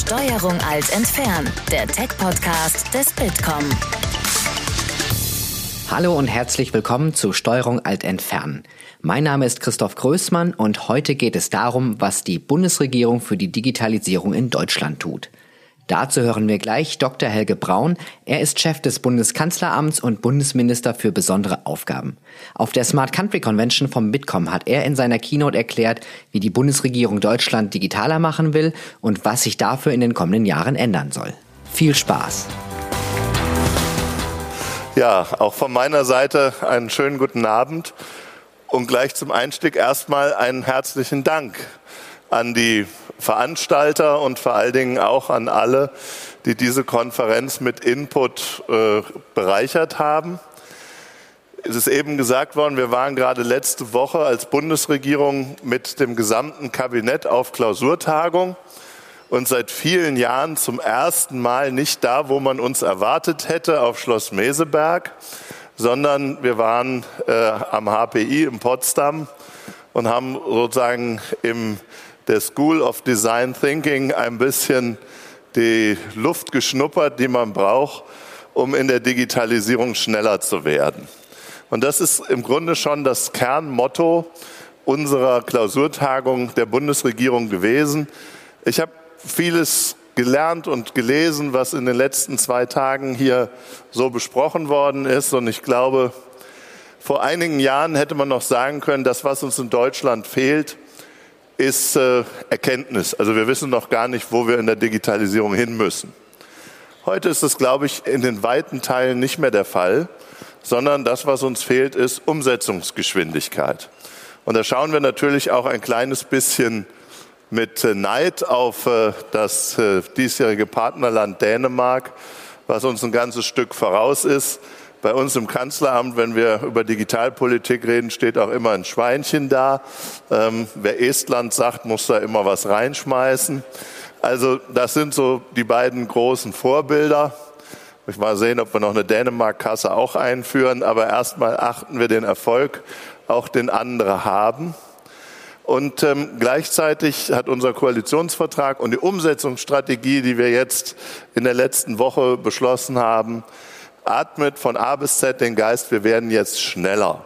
Steuerung alt entfernen, der Tech-Podcast des Bitkom. Hallo und herzlich willkommen zu Steuerung alt entfernen. Mein Name ist Christoph Größmann und heute geht es darum, was die Bundesregierung für die Digitalisierung in Deutschland tut. Dazu hören wir gleich Dr. Helge Braun. Er ist Chef des Bundeskanzleramts und Bundesminister für besondere Aufgaben. Auf der Smart Country Convention vom Bitkom hat er in seiner Keynote erklärt, wie die Bundesregierung Deutschland digitaler machen will und was sich dafür in den kommenden Jahren ändern soll. Viel Spaß! Ja, auch von meiner Seite einen schönen guten Abend und gleich zum Einstieg erstmal einen herzlichen Dank an die Veranstalter und vor allen Dingen auch an alle, die diese Konferenz mit Input äh, bereichert haben. Es ist eben gesagt worden, wir waren gerade letzte Woche als Bundesregierung mit dem gesamten Kabinett auf Klausurtagung und seit vielen Jahren zum ersten Mal nicht da, wo man uns erwartet hätte, auf Schloss Meseberg, sondern wir waren äh, am HPI in Potsdam und haben sozusagen im der School of Design Thinking ein bisschen die Luft geschnuppert, die man braucht, um in der Digitalisierung schneller zu werden. Und das ist im Grunde schon das Kernmotto unserer Klausurtagung der Bundesregierung gewesen. Ich habe vieles gelernt und gelesen, was in den letzten zwei Tagen hier so besprochen worden ist. Und ich glaube, vor einigen Jahren hätte man noch sagen können, das, was uns in Deutschland fehlt, ist äh, Erkenntnis. Also wir wissen noch gar nicht, wo wir in der Digitalisierung hin müssen. Heute ist es, glaube ich, in den weiten Teilen nicht mehr der Fall, sondern das, was uns fehlt, ist Umsetzungsgeschwindigkeit. Und da schauen wir natürlich auch ein kleines bisschen mit äh, Neid auf äh, das äh, diesjährige Partnerland Dänemark, was uns ein ganzes Stück voraus ist. Bei uns im Kanzleramt, wenn wir über Digitalpolitik reden, steht auch immer ein Schweinchen da. Ähm, wer Estland sagt, muss da immer was reinschmeißen. Also das sind so die beiden großen Vorbilder. Ich mal sehen, ob wir noch eine Dänemark-Kasse auch einführen. Aber erstmal achten wir den Erfolg, auch den andere haben. Und ähm, gleichzeitig hat unser Koalitionsvertrag und die Umsetzungsstrategie, die wir jetzt in der letzten Woche beschlossen haben, atmet von A bis Z den Geist, wir werden jetzt schneller.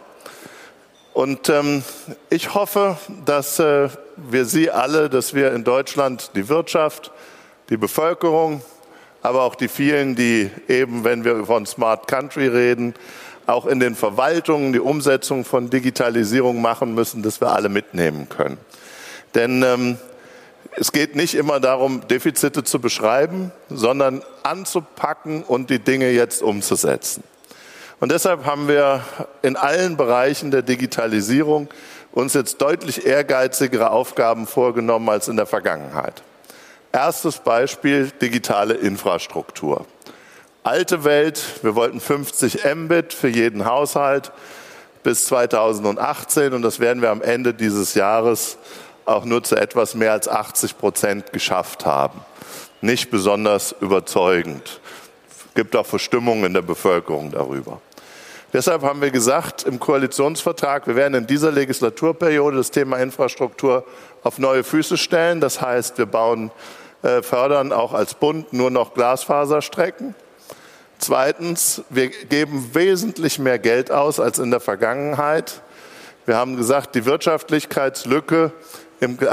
Und ähm, ich hoffe, dass äh, wir Sie alle, dass wir in Deutschland die Wirtschaft, die Bevölkerung, aber auch die vielen, die eben, wenn wir von Smart Country reden, auch in den Verwaltungen die Umsetzung von Digitalisierung machen müssen, dass wir alle mitnehmen können. Denn ähm, es geht nicht immer darum, Defizite zu beschreiben, sondern anzupacken und die Dinge jetzt umzusetzen. Und deshalb haben wir in allen Bereichen der Digitalisierung uns jetzt deutlich ehrgeizigere Aufgaben vorgenommen als in der Vergangenheit. Erstes Beispiel digitale Infrastruktur. Alte Welt, wir wollten 50 Mbit für jeden Haushalt bis 2018 und das werden wir am Ende dieses Jahres auch nur zu etwas mehr als 80 Prozent geschafft haben. Nicht besonders überzeugend. Es gibt auch Verstimmungen in der Bevölkerung darüber. Deshalb haben wir gesagt im Koalitionsvertrag, wir werden in dieser Legislaturperiode das Thema Infrastruktur auf neue Füße stellen. Das heißt, wir bauen, äh, fördern auch als Bund nur noch Glasfaserstrecken. Zweitens, wir geben wesentlich mehr Geld aus als in der Vergangenheit. Wir haben gesagt, die Wirtschaftlichkeitslücke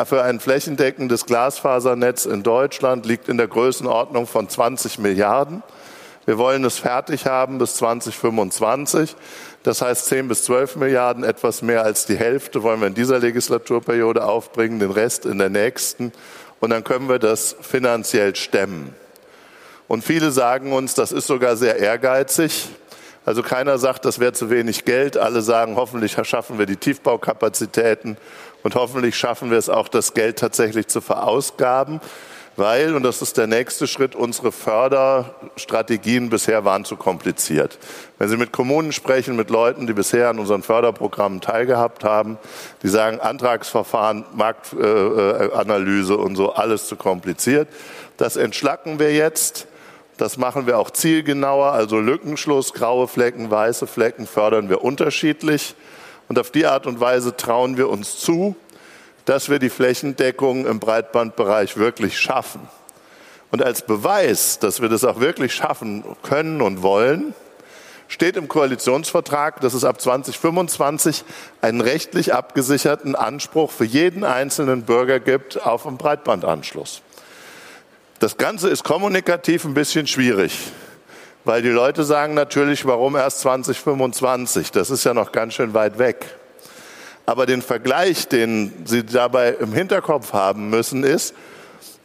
für ein flächendeckendes Glasfasernetz in Deutschland liegt in der Größenordnung von 20 Milliarden. Wir wollen es fertig haben bis 2025. Das heißt 10 bis 12 Milliarden, etwas mehr als die Hälfte wollen wir in dieser Legislaturperiode aufbringen, den Rest in der nächsten. Und dann können wir das finanziell stemmen. Und viele sagen uns, das ist sogar sehr ehrgeizig. Also keiner sagt, das wäre zu wenig Geld. Alle sagen, hoffentlich schaffen wir die Tiefbaukapazitäten und hoffentlich schaffen wir es auch, das Geld tatsächlich zu verausgaben, weil, und das ist der nächste Schritt, unsere Förderstrategien bisher waren zu kompliziert. Wenn Sie mit Kommunen sprechen, mit Leuten, die bisher an unseren Förderprogrammen teilgehabt haben, die sagen, Antragsverfahren, Marktanalyse und so, alles zu kompliziert. Das entschlacken wir jetzt. Das machen wir auch zielgenauer, also Lückenschluss, graue Flecken, weiße Flecken fördern wir unterschiedlich. Und auf die Art und Weise trauen wir uns zu, dass wir die Flächendeckung im Breitbandbereich wirklich schaffen. Und als Beweis, dass wir das auch wirklich schaffen können und wollen, steht im Koalitionsvertrag, dass es ab 2025 einen rechtlich abgesicherten Anspruch für jeden einzelnen Bürger gibt auf einen Breitbandanschluss. Das Ganze ist kommunikativ ein bisschen schwierig, weil die Leute sagen natürlich, warum erst 2025? Das ist ja noch ganz schön weit weg. Aber den Vergleich, den Sie dabei im Hinterkopf haben müssen, ist,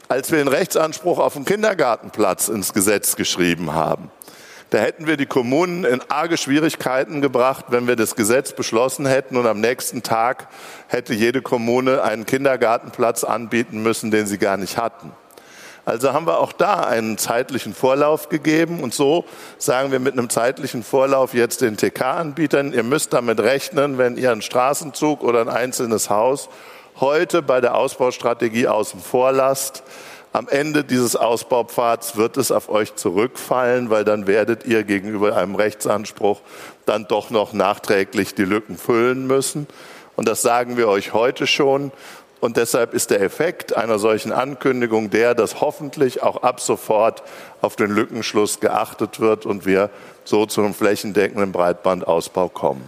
als wir den Rechtsanspruch auf einen Kindergartenplatz ins Gesetz geschrieben haben, da hätten wir die Kommunen in arge Schwierigkeiten gebracht, wenn wir das Gesetz beschlossen hätten und am nächsten Tag hätte jede Kommune einen Kindergartenplatz anbieten müssen, den sie gar nicht hatten. Also haben wir auch da einen zeitlichen Vorlauf gegeben und so sagen wir mit einem zeitlichen Vorlauf jetzt den TK-Anbietern, ihr müsst damit rechnen, wenn ihr einen Straßenzug oder ein einzelnes Haus heute bei der Ausbaustrategie außen vor lasst, am Ende dieses Ausbaupfads wird es auf euch zurückfallen, weil dann werdet ihr gegenüber einem Rechtsanspruch dann doch noch nachträglich die Lücken füllen müssen. Und das sagen wir euch heute schon. Und deshalb ist der Effekt einer solchen Ankündigung der, dass hoffentlich auch ab sofort auf den Lückenschluss geachtet wird und wir so zu einem flächendeckenden Breitbandausbau kommen.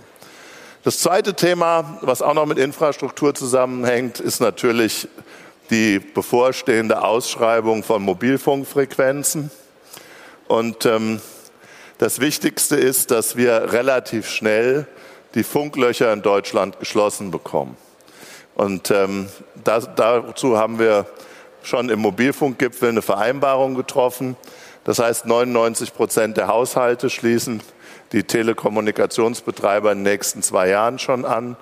Das zweite Thema, was auch noch mit Infrastruktur zusammenhängt, ist natürlich die bevorstehende Ausschreibung von Mobilfunkfrequenzen. Und ähm, das Wichtigste ist, dass wir relativ schnell die Funklöcher in Deutschland geschlossen bekommen. Und ähm, das, dazu haben wir schon im Mobilfunkgipfel eine Vereinbarung getroffen. Das heißt, 99 Prozent der Haushalte schließen die Telekommunikationsbetreiber in den nächsten zwei Jahren schon an.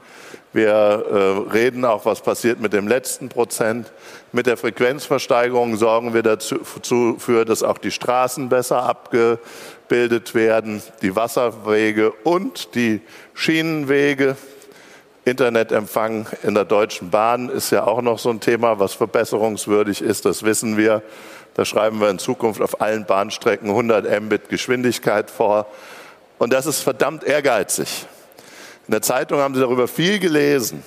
Wir äh, reden auch, was passiert mit dem letzten Prozent. Mit der Frequenzversteigerung sorgen wir dafür, dass auch die Straßen besser abgebildet werden, die Wasserwege und die Schienenwege. Internetempfang in der Deutschen Bahn ist ja auch noch so ein Thema, was verbesserungswürdig ist, das wissen wir. Da schreiben wir in Zukunft auf allen Bahnstrecken 100 Mbit Geschwindigkeit vor. Und das ist verdammt ehrgeizig. In der Zeitung haben Sie darüber viel gelesen.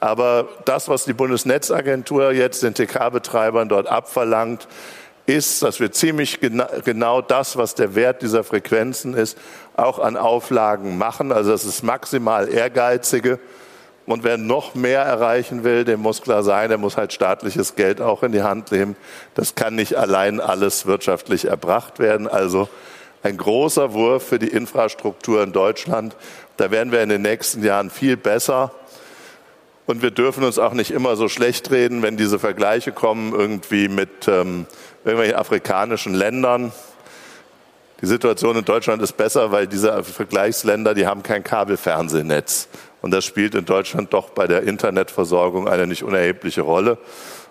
Aber das, was die Bundesnetzagentur jetzt den TK-Betreibern dort abverlangt, ist, dass wir ziemlich gena genau das, was der Wert dieser Frequenzen ist, auch an Auflagen machen. Also das ist maximal ehrgeizige. Und wer noch mehr erreichen will, dem muss klar sein, der muss halt staatliches Geld auch in die Hand nehmen. Das kann nicht allein alles wirtschaftlich erbracht werden. Also ein großer Wurf für die Infrastruktur in Deutschland. Da werden wir in den nächsten Jahren viel besser. Und wir dürfen uns auch nicht immer so schlecht reden, wenn diese Vergleiche kommen, irgendwie mit ähm, irgendwelchen afrikanischen Ländern. Die Situation in Deutschland ist besser, weil diese Vergleichsländer, die haben kein Kabelfernsehnetz. Und das spielt in Deutschland doch bei der Internetversorgung eine nicht unerhebliche Rolle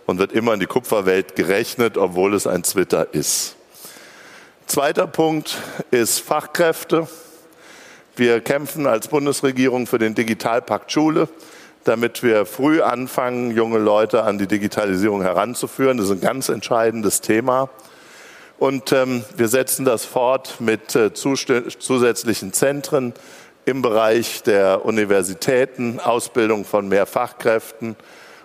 und wird immer in die Kupferwelt gerechnet, obwohl es ein Twitter ist. Zweiter Punkt ist Fachkräfte. Wir kämpfen als Bundesregierung für den Digitalpakt Schule, damit wir früh anfangen, junge Leute an die Digitalisierung heranzuführen. Das ist ein ganz entscheidendes Thema. Und ähm, wir setzen das fort mit äh, zusätzlichen Zentren im Bereich der Universitäten, Ausbildung von mehr Fachkräften.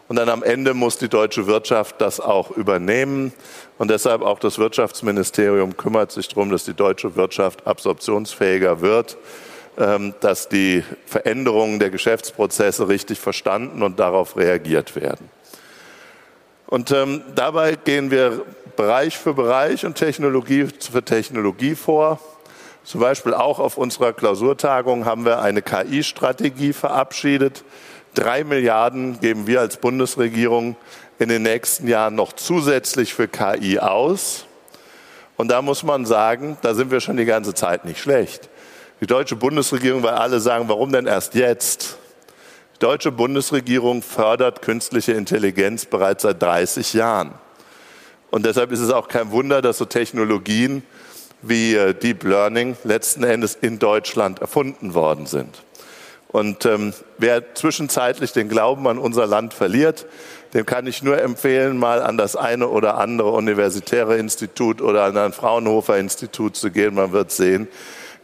Und dann am Ende muss die deutsche Wirtschaft das auch übernehmen. Und deshalb auch das Wirtschaftsministerium kümmert sich darum, dass die deutsche Wirtschaft absorptionsfähiger wird, ähm, dass die Veränderungen der Geschäftsprozesse richtig verstanden und darauf reagiert werden. Und ähm, dabei gehen wir Bereich für Bereich und Technologie für Technologie vor. Zum Beispiel auch auf unserer Klausurtagung haben wir eine KI-Strategie verabschiedet. Drei Milliarden geben wir als Bundesregierung in den nächsten Jahren noch zusätzlich für KI aus. Und da muss man sagen, da sind wir schon die ganze Zeit nicht schlecht. Die deutsche Bundesregierung, weil alle sagen, warum denn erst jetzt? Die deutsche Bundesregierung fördert künstliche Intelligenz bereits seit 30 Jahren. Und deshalb ist es auch kein Wunder, dass so Technologien wie äh, Deep Learning letzten Endes in Deutschland erfunden worden sind. Und ähm, wer zwischenzeitlich den Glauben an unser Land verliert, dem kann ich nur empfehlen, mal an das eine oder andere universitäre Institut oder an ein Fraunhofer Institut zu gehen. Man wird sehen,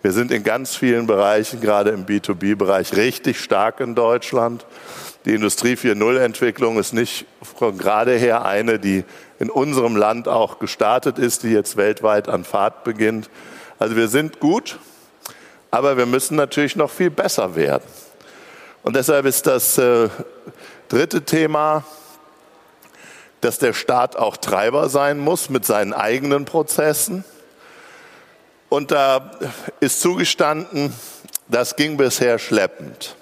wir sind in ganz vielen Bereichen, gerade im B2B-Bereich, richtig stark in Deutschland. Die Industrie 4.0-Entwicklung ist nicht von gerade her eine, die in unserem Land auch gestartet ist, die jetzt weltweit an Fahrt beginnt. Also wir sind gut, aber wir müssen natürlich noch viel besser werden. Und deshalb ist das äh, dritte Thema, dass der Staat auch Treiber sein muss mit seinen eigenen Prozessen. Und da ist zugestanden, das ging bisher schleppend.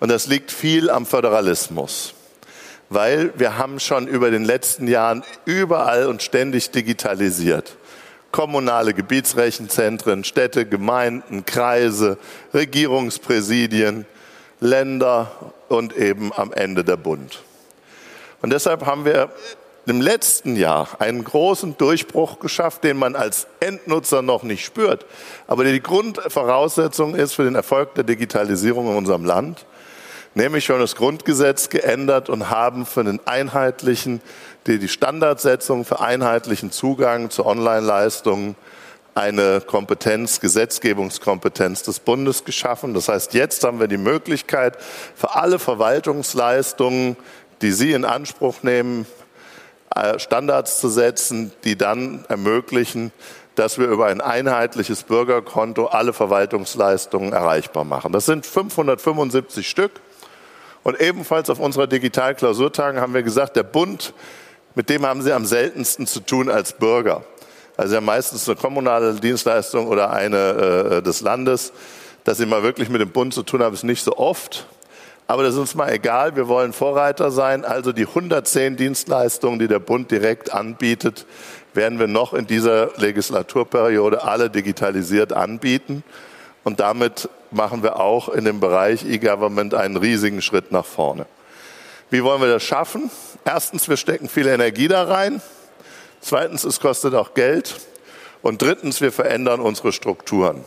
Und das liegt viel am Föderalismus, weil wir haben schon über den letzten Jahren überall und ständig digitalisiert. Kommunale Gebietsrechenzentren, Städte, Gemeinden, Kreise, Regierungspräsidien, Länder und eben am Ende der Bund. Und deshalb haben wir im letzten Jahr einen großen Durchbruch geschafft, den man als Endnutzer noch nicht spürt, aber der die Grundvoraussetzung ist für den Erfolg der Digitalisierung in unserem Land nämlich schon das Grundgesetz geändert und haben für den einheitlichen, die, die Standardsetzung für einheitlichen Zugang zu Online-Leistungen eine Kompetenz, Gesetzgebungskompetenz des Bundes geschaffen. Das heißt, jetzt haben wir die Möglichkeit, für alle Verwaltungsleistungen, die Sie in Anspruch nehmen, äh, Standards zu setzen, die dann ermöglichen, dass wir über ein einheitliches Bürgerkonto alle Verwaltungsleistungen erreichbar machen. Das sind 575 Stück. Und ebenfalls auf unserer Digitalklausurtagen haben wir gesagt, der Bund, mit dem haben Sie am seltensten zu tun als Bürger. Also ja meistens eine kommunale Dienstleistung oder eine äh, des Landes. Dass Sie mal wirklich mit dem Bund zu tun haben, ist nicht so oft. Aber das ist uns mal egal. Wir wollen Vorreiter sein. Also die 110 Dienstleistungen, die der Bund direkt anbietet, werden wir noch in dieser Legislaturperiode alle digitalisiert anbieten. Und damit machen wir auch in dem Bereich E-Government einen riesigen Schritt nach vorne. Wie wollen wir das schaffen? Erstens, wir stecken viel Energie da rein. Zweitens, es kostet auch Geld. Und drittens, wir verändern unsere Strukturen.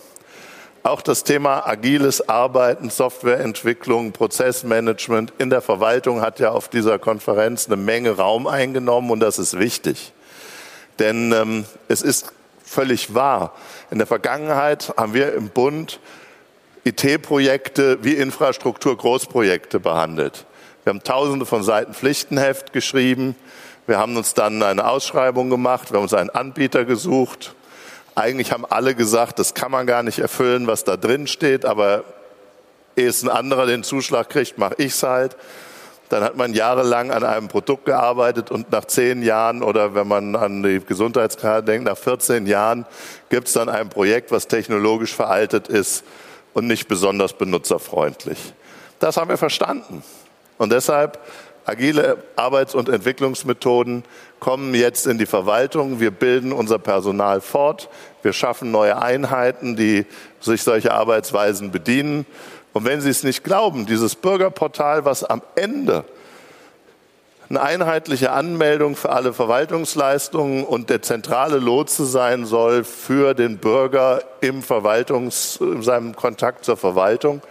Auch das Thema agiles Arbeiten, Softwareentwicklung, Prozessmanagement in der Verwaltung hat ja auf dieser Konferenz eine Menge Raum eingenommen und das ist wichtig. Denn ähm, es ist völlig wahr. In der Vergangenheit haben wir im Bund IT-Projekte wie Infrastruktur-Großprojekte behandelt. Wir haben tausende von Seiten Pflichtenheft geschrieben. Wir haben uns dann eine Ausschreibung gemacht. Wir haben uns einen Anbieter gesucht. Eigentlich haben alle gesagt, das kann man gar nicht erfüllen, was da drin steht, aber ehe es ein anderer den Zuschlag kriegt, mache ich es halt. Dann hat man jahrelang an einem Produkt gearbeitet und nach zehn Jahren oder wenn man an die Gesundheitskarte denkt, nach 14 Jahren gibt es dann ein Projekt, was technologisch veraltet ist und nicht besonders benutzerfreundlich. Das haben wir verstanden. Und deshalb agile Arbeits- und Entwicklungsmethoden kommen jetzt in die Verwaltung. Wir bilden unser Personal fort. Wir schaffen neue Einheiten, die sich solche Arbeitsweisen bedienen. Und wenn Sie es nicht glauben, dieses Bürgerportal, was am Ende eine einheitliche Anmeldung für alle Verwaltungsleistungen und der zentrale Lotse sein soll für den Bürger im Verwaltungs, in seinem Kontakt zur Verwaltung.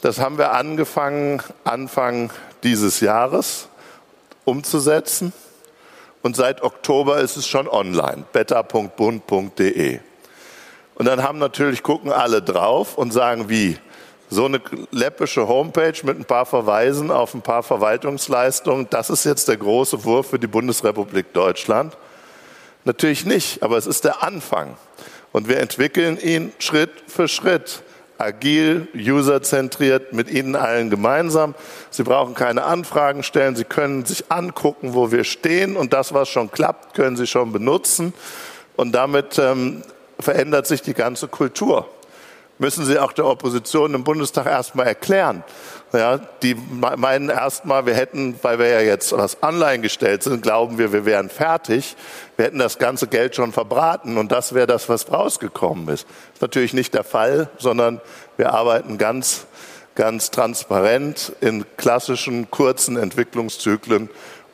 Das haben wir angefangen Anfang dieses Jahres umzusetzen. Und seit Oktober ist es schon online, beta.bund.de. Und dann haben natürlich, gucken alle drauf und sagen, wie? So eine läppische Homepage mit ein paar Verweisen auf ein paar Verwaltungsleistungen, das ist jetzt der große Wurf für die Bundesrepublik Deutschland? Natürlich nicht, aber es ist der Anfang. Und wir entwickeln ihn Schritt für Schritt, agil, userzentriert, mit Ihnen allen gemeinsam. Sie brauchen keine Anfragen stellen, Sie können sich angucken, wo wir stehen und das, was schon klappt, können Sie schon benutzen. Und damit ähm, verändert sich die ganze Kultur müssen Sie auch der Opposition im Bundestag erstmal erklären. Ja, die meinen erstmal, wir hätten, weil wir ja jetzt was online gestellt sind, glauben wir, wir wären fertig. Wir hätten das ganze Geld schon verbraten und das wäre das, was rausgekommen ist. Das ist natürlich nicht der Fall, sondern wir arbeiten ganz, ganz transparent in klassischen kurzen Entwicklungszyklen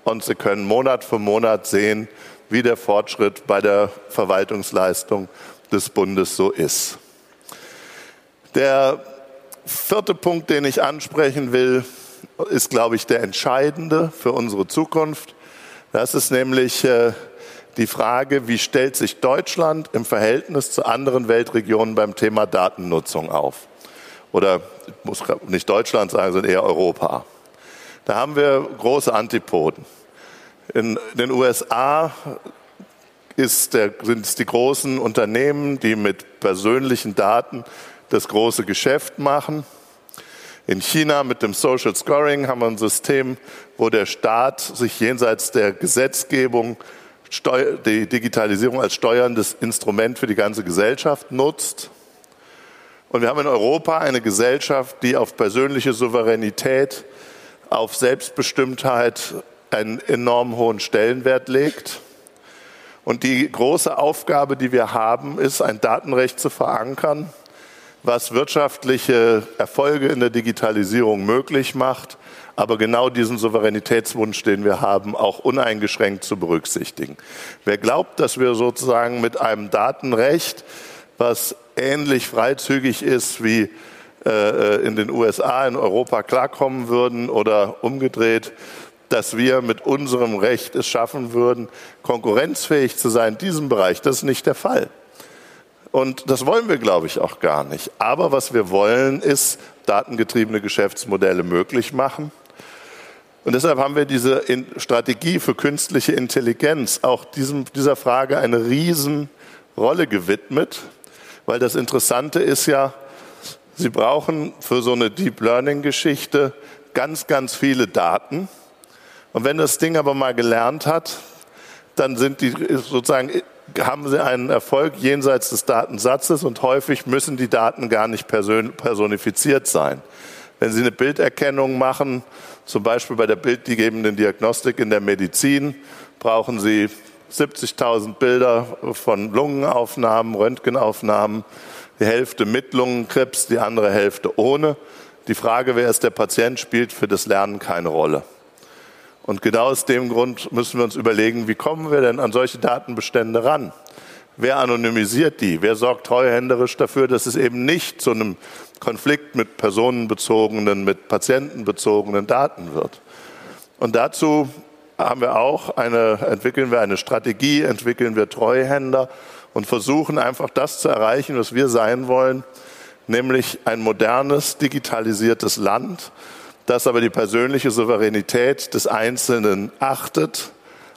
und Sie können Monat für Monat sehen, wie der Fortschritt bei der Verwaltungsleistung des Bundes so ist. Der vierte Punkt, den ich ansprechen will, ist, glaube ich, der entscheidende für unsere Zukunft. Das ist nämlich äh, die Frage, wie stellt sich Deutschland im Verhältnis zu anderen Weltregionen beim Thema Datennutzung auf? Oder ich muss nicht Deutschland sagen, sondern eher Europa. Da haben wir große Antipoden. In den USA der, sind es die großen Unternehmen, die mit persönlichen Daten das große Geschäft machen. In China mit dem Social Scoring haben wir ein System, wo der Staat sich jenseits der Gesetzgebung die Digitalisierung als steuerndes Instrument für die ganze Gesellschaft nutzt. Und wir haben in Europa eine Gesellschaft, die auf persönliche Souveränität, auf Selbstbestimmtheit einen enorm hohen Stellenwert legt. Und die große Aufgabe, die wir haben, ist, ein Datenrecht zu verankern, was wirtschaftliche Erfolge in der Digitalisierung möglich macht, aber genau diesen Souveränitätswunsch, den wir haben, auch uneingeschränkt zu berücksichtigen. Wer glaubt, dass wir sozusagen mit einem Datenrecht, was ähnlich freizügig ist wie äh, in den USA, in Europa klarkommen würden oder umgedreht, dass wir mit unserem Recht es schaffen würden, konkurrenzfähig zu sein in diesem Bereich. Das ist nicht der Fall. Und das wollen wir, glaube ich, auch gar nicht. Aber was wir wollen, ist datengetriebene Geschäftsmodelle möglich machen. Und deshalb haben wir diese Strategie für künstliche Intelligenz auch diesem, dieser Frage eine Riesenrolle gewidmet, weil das Interessante ist ja, Sie brauchen für so eine Deep Learning Geschichte ganz, ganz viele Daten. Und wenn das Ding aber mal gelernt hat, dann sind die sozusagen haben sie einen Erfolg jenseits des Datensatzes und häufig müssen die Daten gar nicht personifiziert sein. Wenn Sie eine Bilderkennung machen, zum Beispiel bei der bildgebenden Diagnostik in der Medizin, brauchen Sie 70.000 Bilder von Lungenaufnahmen, Röntgenaufnahmen, die Hälfte mit Lungenkrebs, die andere Hälfte ohne. Die Frage, wer ist der Patient, spielt für das Lernen keine Rolle. Und genau aus dem Grund müssen wir uns überlegen, wie kommen wir denn an solche Datenbestände ran? Wer anonymisiert die? Wer sorgt treuhänderisch dafür, dass es eben nicht zu einem Konflikt mit personenbezogenen, mit patientenbezogenen Daten wird? Und dazu haben wir auch eine, entwickeln wir eine Strategie, entwickeln wir Treuhänder und versuchen einfach das zu erreichen, was wir sein wollen, nämlich ein modernes, digitalisiertes Land, das aber die persönliche Souveränität des Einzelnen achtet.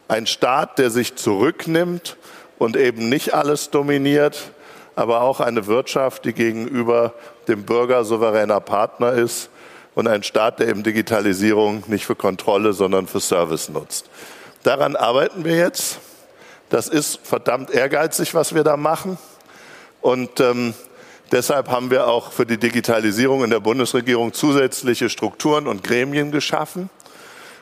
Ein Staat, der sich zurücknimmt und eben nicht alles dominiert, aber auch eine Wirtschaft, die gegenüber dem Bürger souveräner Partner ist und ein Staat, der eben Digitalisierung nicht für Kontrolle, sondern für Service nutzt. Daran arbeiten wir jetzt. Das ist verdammt ehrgeizig, was wir da machen. Und ähm, Deshalb haben wir auch für die Digitalisierung in der Bundesregierung zusätzliche Strukturen und Gremien geschaffen.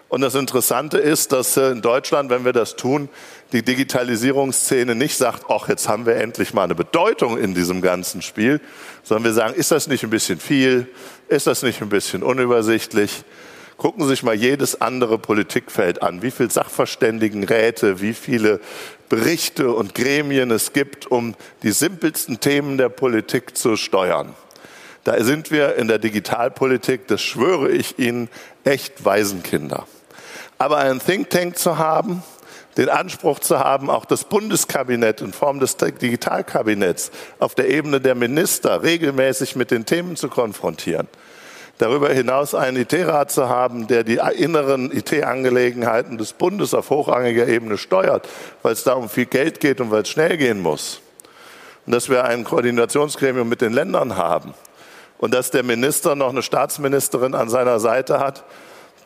Und das Interessante ist, dass äh, in Deutschland, wenn wir das tun, die Digitalisierungsszene nicht sagt, ach, jetzt haben wir endlich mal eine Bedeutung in diesem ganzen Spiel, sondern wir sagen, ist das nicht ein bisschen viel? Ist das nicht ein bisschen unübersichtlich? Gucken Sie sich mal jedes andere Politikfeld an. Wie viele Sachverständigenräte, wie viele Berichte und Gremien es gibt, um die simpelsten Themen der Politik zu steuern. Da sind wir in der Digitalpolitik, das schwöre ich Ihnen, echt Waisenkinder. Aber einen Think Tank zu haben, den Anspruch zu haben, auch das Bundeskabinett in Form des Digitalkabinetts auf der Ebene der Minister regelmäßig mit den Themen zu konfrontieren, darüber hinaus einen IT-Rat zu haben, der die inneren IT-Angelegenheiten des Bundes auf hochrangiger Ebene steuert, weil es da um viel Geld geht und weil es schnell gehen muss. Und dass wir ein Koordinationsgremium mit den Ländern haben und dass der Minister noch eine Staatsministerin an seiner Seite hat,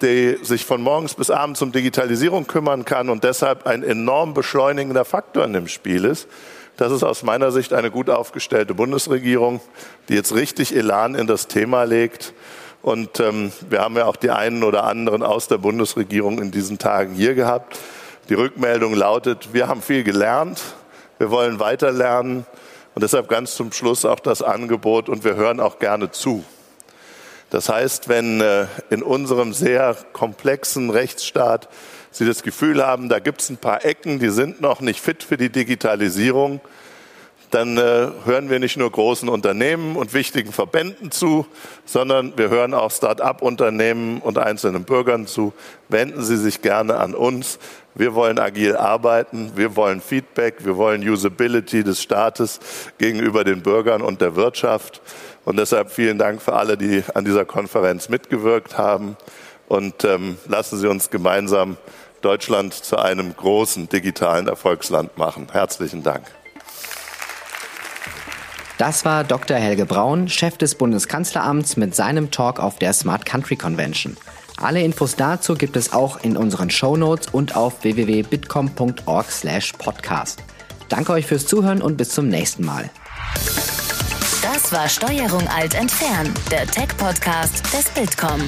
die sich von morgens bis abends um Digitalisierung kümmern kann und deshalb ein enorm beschleunigender Faktor in dem Spiel ist. Das ist aus meiner Sicht eine gut aufgestellte Bundesregierung, die jetzt richtig Elan in das Thema legt und ähm, wir haben ja auch die einen oder anderen aus der Bundesregierung in diesen Tagen hier gehabt. Die Rückmeldung lautet, wir haben viel gelernt, wir wollen weiter lernen und deshalb ganz zum Schluss auch das Angebot und wir hören auch gerne zu. Das heißt, wenn äh, in unserem sehr komplexen Rechtsstaat Sie das Gefühl haben, da gibt es ein paar Ecken, die sind noch nicht fit für die Digitalisierung, dann äh, hören wir nicht nur großen Unternehmen und wichtigen Verbänden zu, sondern wir hören auch Start-up-Unternehmen und einzelnen Bürgern zu. Wenden Sie sich gerne an uns. Wir wollen agil arbeiten, wir wollen Feedback, wir wollen Usability des Staates gegenüber den Bürgern und der Wirtschaft. Und deshalb vielen Dank für alle, die an dieser Konferenz mitgewirkt haben. und ähm, lassen Sie uns gemeinsam Deutschland zu einem großen digitalen Erfolgsland machen. Herzlichen Dank. Das war Dr. Helge Braun, Chef des Bundeskanzleramts, mit seinem Talk auf der Smart Country Convention. Alle Infos dazu gibt es auch in unseren Show Notes und auf www.bitcom.org/podcast. Danke euch fürs Zuhören und bis zum nächsten Mal. Das war Steuerung alt entfernen, der Tech-Podcast des Bitkom.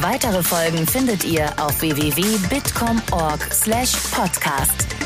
Weitere Folgen findet ihr auf www.bitkom.org/podcast.